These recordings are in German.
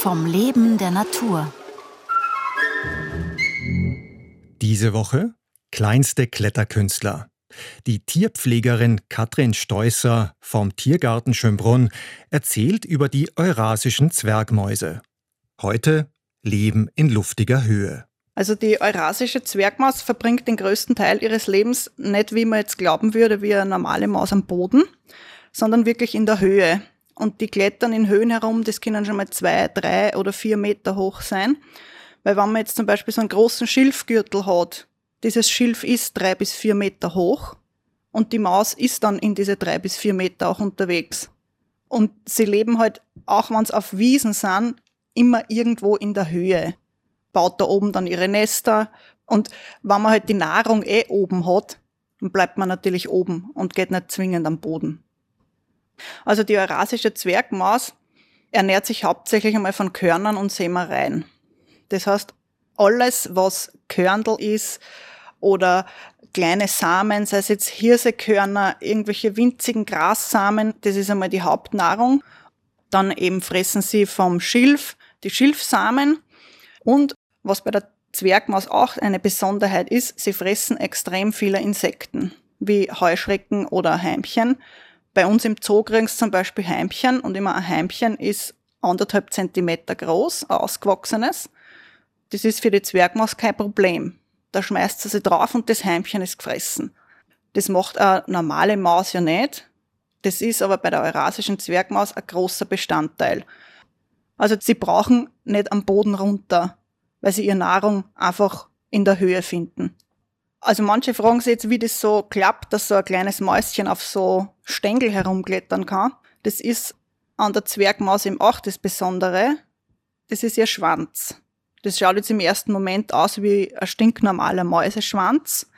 vom Leben der Natur. Diese Woche kleinste Kletterkünstler. Die Tierpflegerin Katrin Steusser vom Tiergarten Schönbrunn erzählt über die eurasischen Zwergmäuse. Heute leben in luftiger Höhe. Also die eurasische Zwergmaus verbringt den größten Teil ihres Lebens nicht, wie man jetzt glauben würde, wie eine normale Maus am Boden, sondern wirklich in der Höhe. Und die klettern in Höhen herum, das können schon mal zwei, drei oder vier Meter hoch sein. Weil wenn man jetzt zum Beispiel so einen großen Schilfgürtel hat, dieses Schilf ist drei bis vier Meter hoch und die Maus ist dann in diese drei bis vier Meter auch unterwegs. Und sie leben halt, auch wenn es auf Wiesen sind, immer irgendwo in der Höhe. Baut da oben dann ihre Nester. Und wenn man halt die Nahrung eh oben hat, dann bleibt man natürlich oben und geht nicht zwingend am Boden. Also die eurasische Zwergmaus ernährt sich hauptsächlich einmal von Körnern und Sämereien. Das heißt, alles, was Körndl ist oder kleine Samen, sei es jetzt Hirsekörner, irgendwelche winzigen Grassamen, das ist einmal die Hauptnahrung. Dann eben fressen sie vom Schilf die Schilfsamen und was bei der Zwergmaus auch eine Besonderheit ist, sie fressen extrem viele Insekten, wie Heuschrecken oder Heimchen. Bei uns im Zoo kriegen sie zum Beispiel Heimchen und immer ein Heimchen ist anderthalb Zentimeter groß, ausgewachsenes. Das ist für die Zwergmaus kein Problem. Da schmeißt sie sich drauf und das Heimchen ist gefressen. Das macht eine normale Maus ja nicht. Das ist aber bei der eurasischen Zwergmaus ein großer Bestandteil. Also sie brauchen nicht am Boden runter, weil sie ihre Nahrung einfach in der Höhe finden. Also manche fragen sich jetzt, wie das so klappt, dass so ein kleines Mäuschen auf so Stängel herumklettern kann. Das ist an der Zwergmaus im auch das Besondere. Das ist ihr Schwanz. Das schaut jetzt im ersten Moment aus wie ein stinknormaler Mäuseschwanz,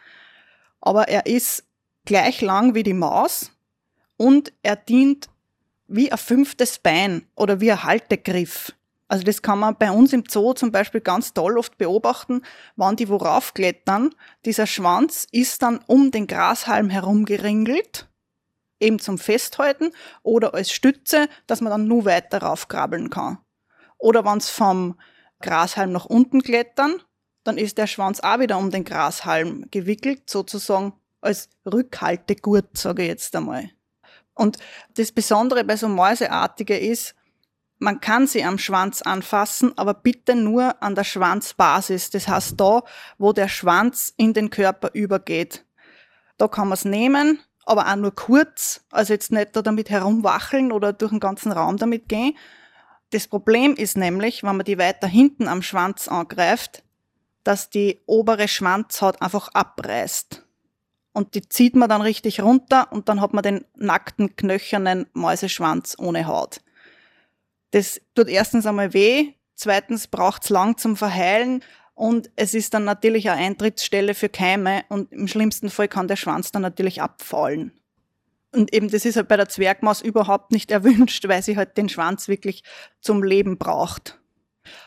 aber er ist gleich lang wie die Maus und er dient wie ein fünftes Bein oder wie ein Haltegriff. Also das kann man bei uns im Zoo zum Beispiel ganz toll oft beobachten, wann die worauf klettern. Dieser Schwanz ist dann um den Grashalm herumgeringelt, eben zum Festhalten oder als Stütze, dass man dann nur weiter raufkrabbeln kann. Oder wenn es vom Grashalm nach unten klettern, dann ist der Schwanz auch wieder um den Grashalm gewickelt, sozusagen als Rückhaltegurt, sage ich jetzt einmal. Und das Besondere bei so Mäuseartigen ist, man kann sie am Schwanz anfassen, aber bitte nur an der Schwanzbasis. Das heißt da, wo der Schwanz in den Körper übergeht. Da kann man es nehmen, aber auch nur kurz. Also jetzt nicht da damit herumwacheln oder durch den ganzen Raum damit gehen, das Problem ist nämlich, wenn man die weiter hinten am Schwanz angreift, dass die obere Schwanzhaut einfach abreißt. Und die zieht man dann richtig runter und dann hat man den nackten, knöchernen Mäuseschwanz ohne Haut. Das tut erstens einmal weh, zweitens braucht's lang zum Verheilen und es ist dann natürlich eine Eintrittsstelle für Keime und im schlimmsten Fall kann der Schwanz dann natürlich abfallen. Und eben das ist halt bei der Zwergmaus überhaupt nicht erwünscht, weil sie halt den Schwanz wirklich zum Leben braucht.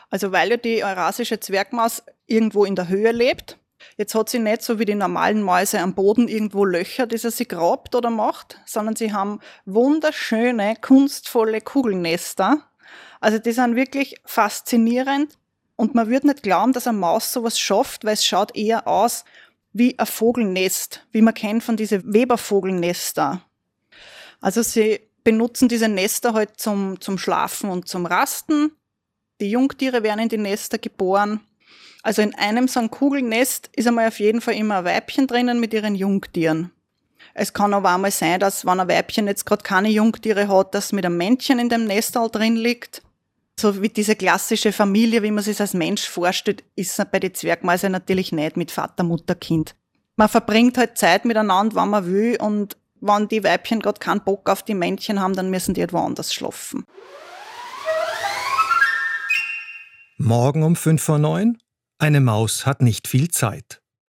Also weil ja die eurasische Zwergmaus irgendwo in der Höhe lebt, jetzt hat sie nicht so wie die normalen Mäuse am Boden irgendwo Löcher, die sie grabt oder macht, sondern sie haben wunderschöne, kunstvolle Kugelnester. Also die sind wirklich faszinierend und man würde nicht glauben, dass eine Maus sowas schafft, weil es schaut eher aus wie ein Vogelnest, wie man kennt von diesen Webervogelnester. Also sie benutzen diese Nester halt zum, zum Schlafen und zum Rasten. Die Jungtiere werden in die Nester geboren. Also in einem so einem Kugelnest ist einmal auf jeden Fall immer ein Weibchen drinnen mit ihren Jungtieren. Es kann aber auch mal sein, dass wenn ein Weibchen jetzt gerade keine Jungtiere hat, dass mit einem Männchen in dem Nestal drin liegt. So wie diese klassische Familie, wie man sich als Mensch vorstellt, ist bei den Zwergmäusen natürlich nicht mit Vater, Mutter, Kind. Man verbringt halt Zeit miteinander, wann man will und wenn die Weibchen gerade keinen Bock auf die Männchen haben, dann müssen die etwa halt anders schlafen. Morgen um 5 vor 9? Eine Maus hat nicht viel Zeit.